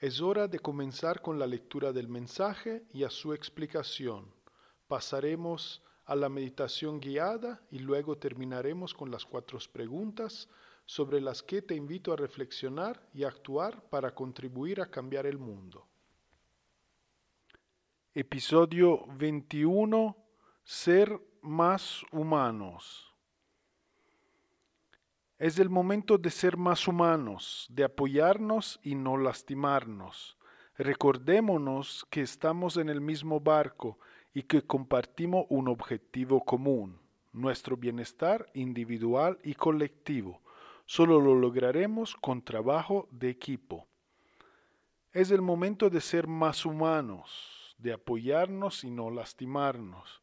Es hora de comenzar con la lectura del mensaje y a su explicación. Pasaremos a la meditación guiada y luego terminaremos con las cuatro preguntas sobre las que te invito a reflexionar y actuar para contribuir a cambiar el mundo. Episodio 21. Ser más humanos. Es el momento de ser más humanos, de apoyarnos y no lastimarnos. Recordémonos que estamos en el mismo barco y que compartimos un objetivo común, nuestro bienestar individual y colectivo. Solo lo lograremos con trabajo de equipo. Es el momento de ser más humanos, de apoyarnos y no lastimarnos.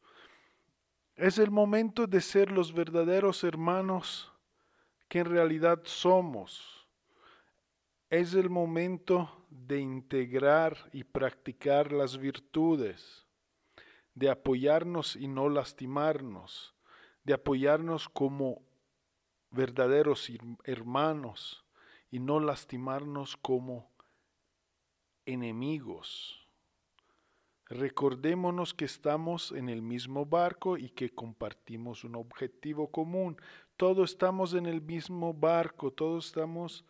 Es el momento de ser los verdaderos hermanos que en realidad somos. Es el momento de integrar y practicar las virtudes, de apoyarnos y no lastimarnos, de apoyarnos como verdaderos hermanos y no lastimarnos como enemigos. Recordémonos que estamos en el mismo barco y que compartimos un objetivo común. Todos estamos en el mismo barco, todos estamos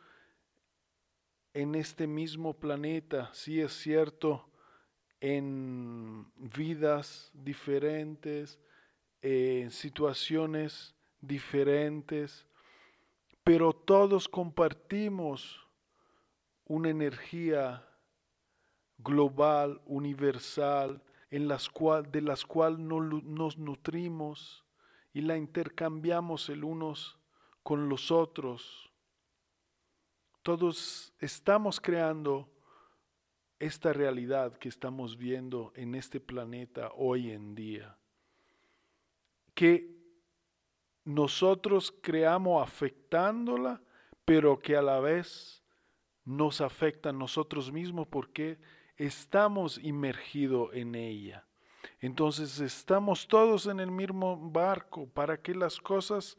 en este mismo planeta. Sí es cierto, en vidas diferentes, en situaciones diferentes, pero todos compartimos una energía global, universal, cual, de las cuales no, nos nutrimos y la intercambiamos el unos con los otros. Todos estamos creando esta realidad que estamos viendo en este planeta hoy en día, que nosotros creamos afectándola, pero que a la vez nos afecta a nosotros mismos porque estamos inmergidos en ella. Entonces estamos todos en el mismo barco. Para que las cosas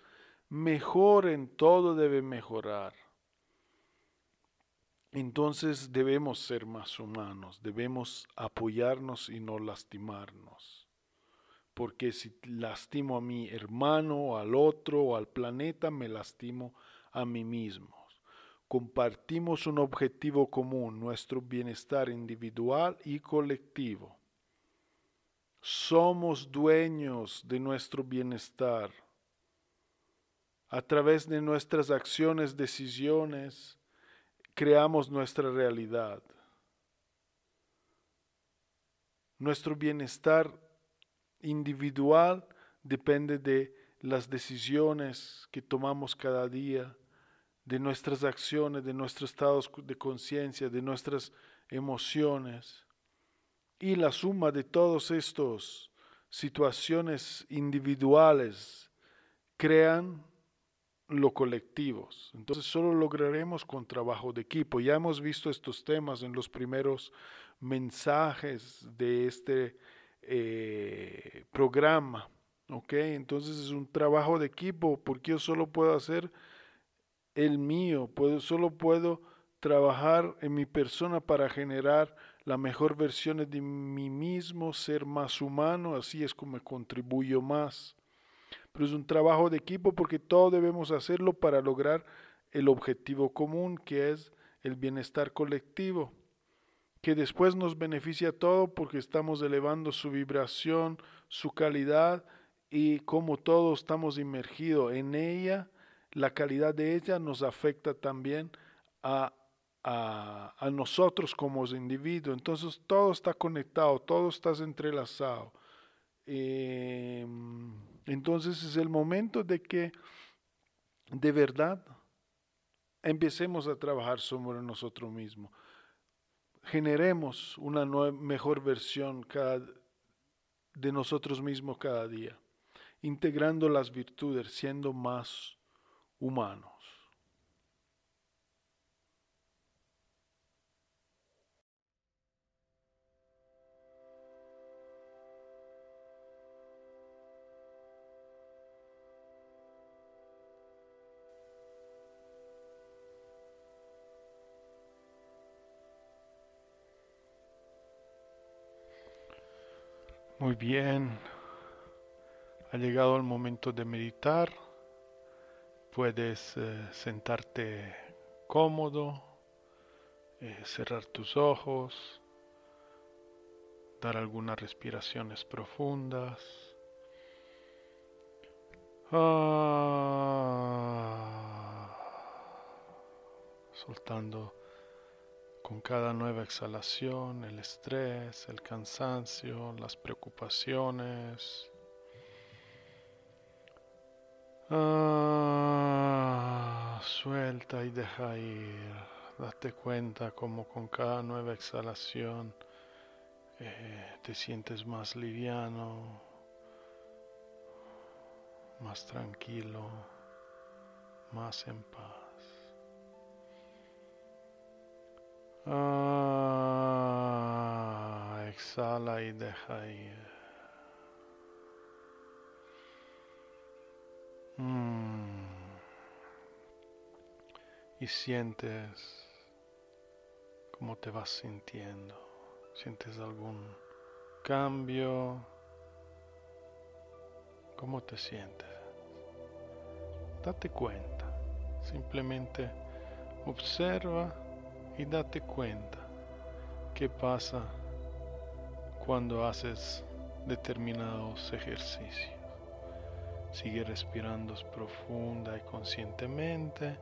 mejoren, todo debe mejorar. Entonces debemos ser más humanos, debemos apoyarnos y no lastimarnos. Porque si lastimo a mi hermano, al otro o al planeta, me lastimo a mí mismo compartimos un objetivo común, nuestro bienestar individual y colectivo. Somos dueños de nuestro bienestar. A través de nuestras acciones, decisiones, creamos nuestra realidad. Nuestro bienestar individual depende de las decisiones que tomamos cada día, de nuestras acciones, de nuestros estados de conciencia, de nuestras emociones. Y la suma de todas estas situaciones individuales crean lo colectivos. Entonces solo lograremos con trabajo de equipo. Ya hemos visto estos temas en los primeros mensajes de este eh, programa. ¿Ok? Entonces es un trabajo de equipo porque yo solo puedo hacer el mío, solo puedo trabajar en mi persona para generar la mejor versión de mí mismo, ser más humano, así es como contribuyo más. Pero es un trabajo de equipo porque todos debemos hacerlo para lograr el objetivo común, que es el bienestar colectivo, que después nos beneficia a todo porque estamos elevando su vibración, su calidad y como todos estamos inmergidos en ella, la calidad de ella nos afecta también a, a, nosotros como individuos. Entonces todo está conectado, todo está entrelazado. Em, entonces es el momento de que de verdad empecemos a trabajar sobre nosotros mismos. Generemos una mejor versión de nosotros mismos cada día, integrando las virtudes, siendo más humanos. Muy bien, ha llegado el momento de meditar. Puedes eh, sentarte cómodo, eh, cerrar tus ojos, dar algunas respiraciones profundas. Ah, soltando con cada nueva exhalación el estrés, el cansancio, las preocupaciones. Ah, suelta y deja ir. Date cuenta como con cada nueva exhalación eh, te sientes más liviano, más tranquilo, más en paz. Ah, exhala y deja ir. Mm. Y sientes cómo te vas sintiendo. ¿Sientes algún cambio? ¿Cómo te sientes? Date cuenta. Simplemente observa y date cuenta qué pasa cuando haces determinados ejercicios. Sigue respirando profunda y conscientemente,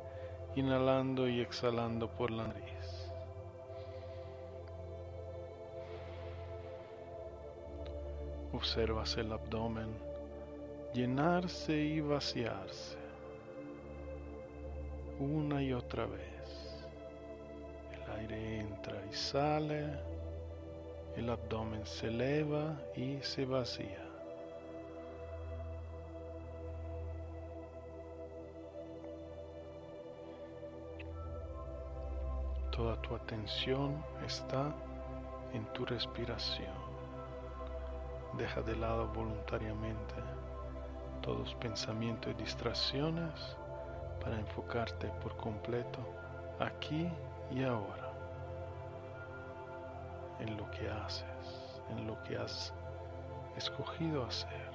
inhalando y exhalando por la nariz. Observas el abdomen llenarse y vaciarse una y otra vez aire entra y sale, el abdomen se eleva y se vacía. Toda tu atención está en tu respiración. Deja de lado voluntariamente todos pensamientos y distracciones para enfocarte por completo aquí y ahora en lo que haces, en lo que has escogido hacer.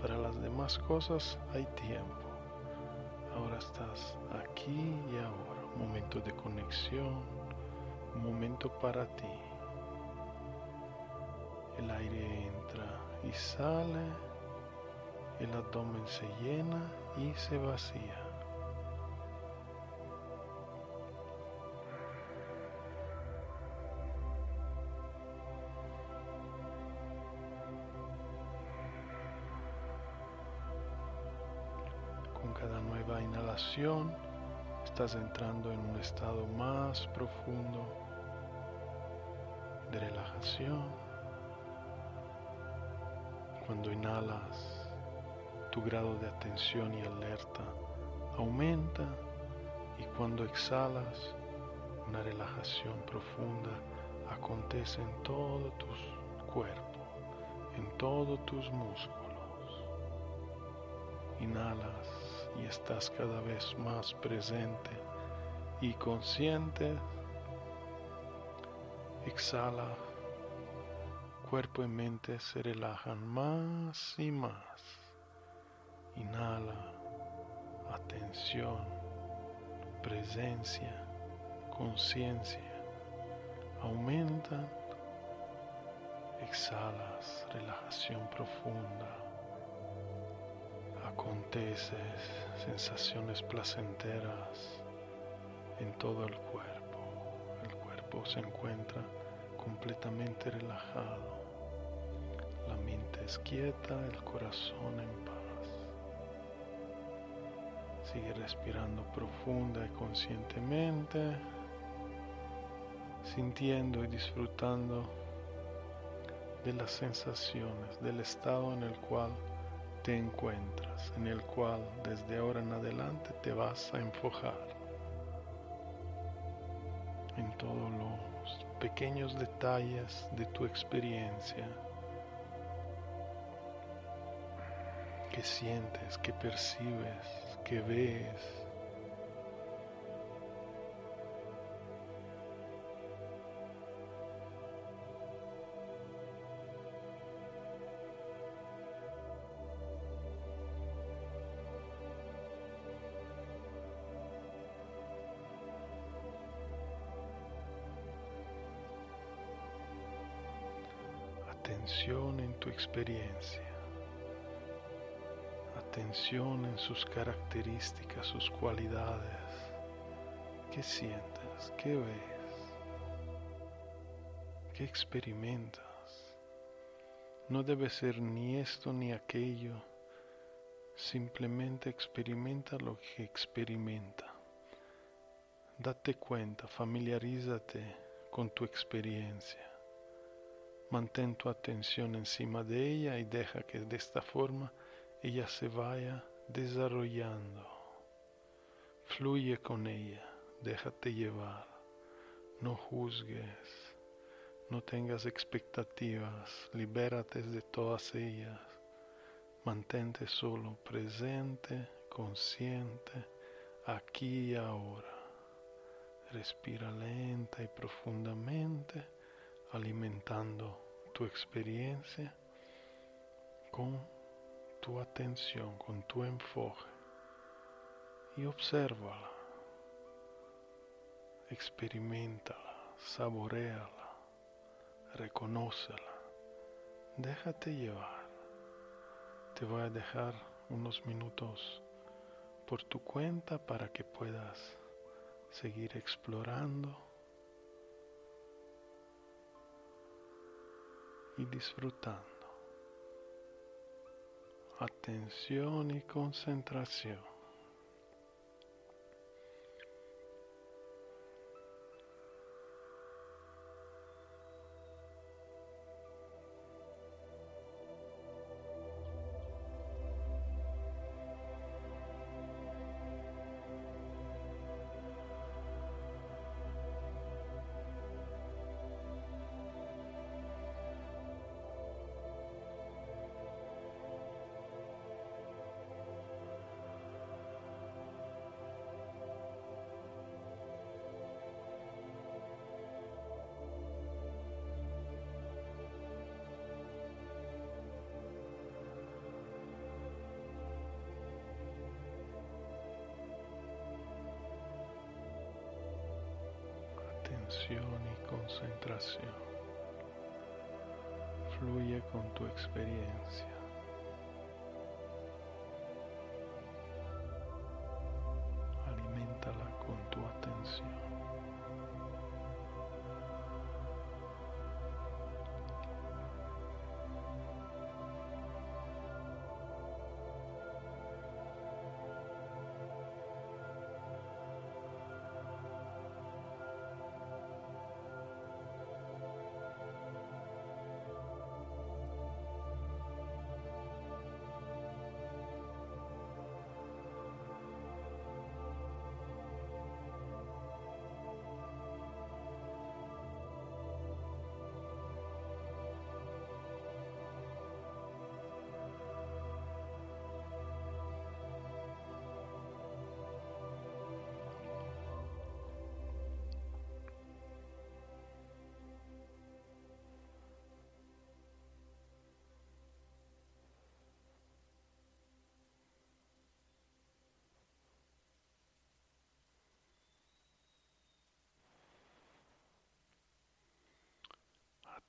Para las demás cosas hay tiempo. Ahora estás aquí y ahora. Momento de conexión, momento para ti. El aire entra y sale, el abdomen se llena y se vacía. Estás entrando en un estado más profundo de relajación. Cuando inhalas, tu grado de atención y alerta aumenta y cuando exhalas, una relajación profunda acontece en todo tu cuerpo, en todos tus músculos. Inhalas y estás cada vez más presente y consciente. Exhala. Cuerpo y mente se relajan más y más. Inhala. Atención. Presencia. Conciencia. Aumentan. Exhalas. Relajación profunda. Aconteces sensaciones placenteras en todo el cuerpo. El cuerpo se encuentra completamente relajado. La mente es quieta, el corazón en paz. Sigue respirando profunda y conscientemente, sintiendo y disfrutando de las sensaciones, del estado en el cual te encuentras, en el cual desde ahora en adelante te vas a enfocar en todos los pequeños detalles de tu experiencia. que sientes, que percibes, que ves. Experiencia, atención en sus características, sus cualidades. ¿Qué sientes? ¿Qué ves? ¿Qué experimentas? No debe ser ni esto ni aquello, simplemente experimenta lo que experimenta. Date cuenta, familiarízate con tu experiencia. Mantén tu atención encima de ella y deja que de esta forma ella se vaya desarrollando. Fluye con ella, déjate llevar, no juzgues, no tengas expectativas, libérate de todas ellas, mantente solo presente, consciente, aquí y ahora. Respira lenta y profundamente alimentando tu experiencia con tu atención, con tu enfoque y obsérvala, experimentala, saboreala, reconócela, déjate llevar. Te voy a dejar unos minutos por tu cuenta para que puedas seguir explorando y disfrutando. Atención y y concentración. Fluye con tu experiencia.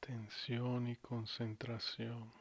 Atención y concentración.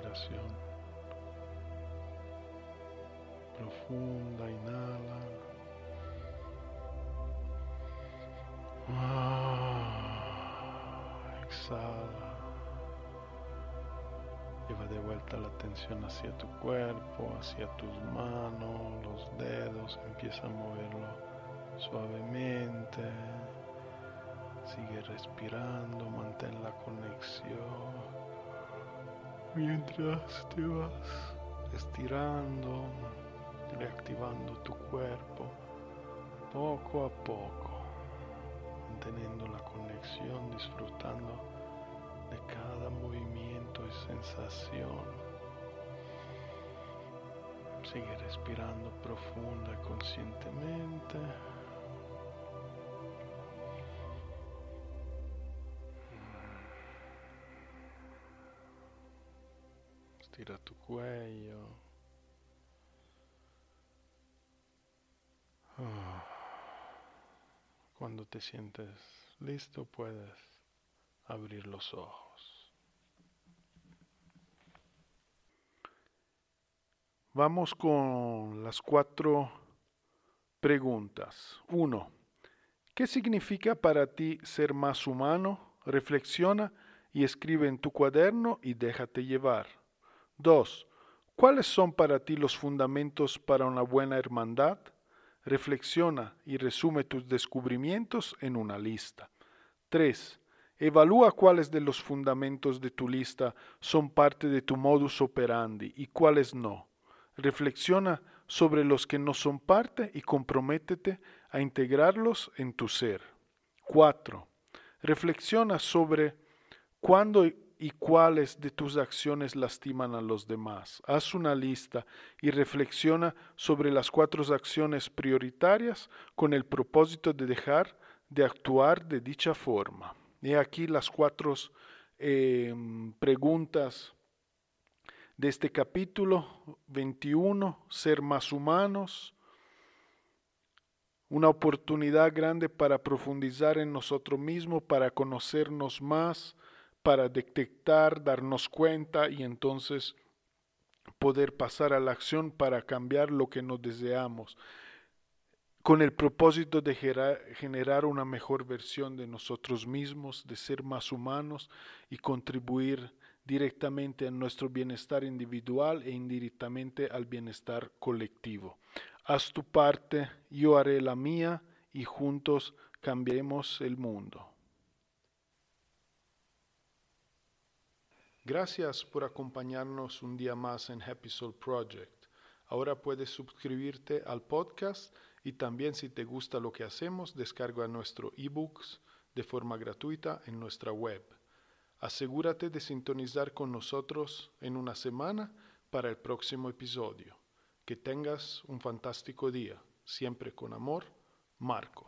Respiración. Profunda, inhala. Ah, exhala. Lleva de vuelta la atención hacia tu cuerpo, hacia tus manos, los dedos. Empieza a moverlo suavemente. Sigue respirando, mantén la conexión. Mientras te vas estirando, reactivando tu cuerpo poco a poco, manteniendo la conexión, disfrutando de cada movimiento y sensación. Sigue respirando profunda y conscientemente. Te sientes listo puedes abrir los ojos. Vamos con las cuatro preguntas. Uno, ¿qué significa para ti ser más humano? Reflexiona y escribe en tu cuaderno y déjate llevar. Dos, ¿cuáles son para ti los fundamentos para una buena hermandad? Reflexiona y resume tus descubrimientos en una lista. 3. Evalúa cuáles de los fundamentos de tu lista son parte de tu modus operandi y cuáles no. Reflexiona sobre los que no son parte y comprométete a integrarlos en tu ser. 4. Reflexiona sobre cuándo y cuáles de tus acciones lastiman a los demás. Haz una lista y reflexiona sobre las cuatro acciones prioritarias con el propósito de dejar de actuar de dicha forma. Y aquí las cuatro eh, preguntas de este capítulo 21, ser más humanos, una oportunidad grande para profundizar en nosotros mismos, para conocernos más, para detectar, darnos cuenta y entonces poder pasar a la acción para cambiar lo que nos deseamos, con el propósito de generar una mejor versión de nosotros mismos, de ser más humanos y contribuir directamente a nuestro bienestar individual e indirectamente al bienestar colectivo. Haz tu parte, yo haré la mía y juntos cambiemos el mundo. Gracias por acompañarnos un día más en Happy Soul Project. Ahora puedes suscribirte al podcast y también si te gusta lo que hacemos, descarga nuestro ebooks de forma gratuita en nuestra web. Asegúrate de sintonizar con nosotros en una semana para el próximo episodio. Que tengas un fantástico día. Siempre con amor, Marco.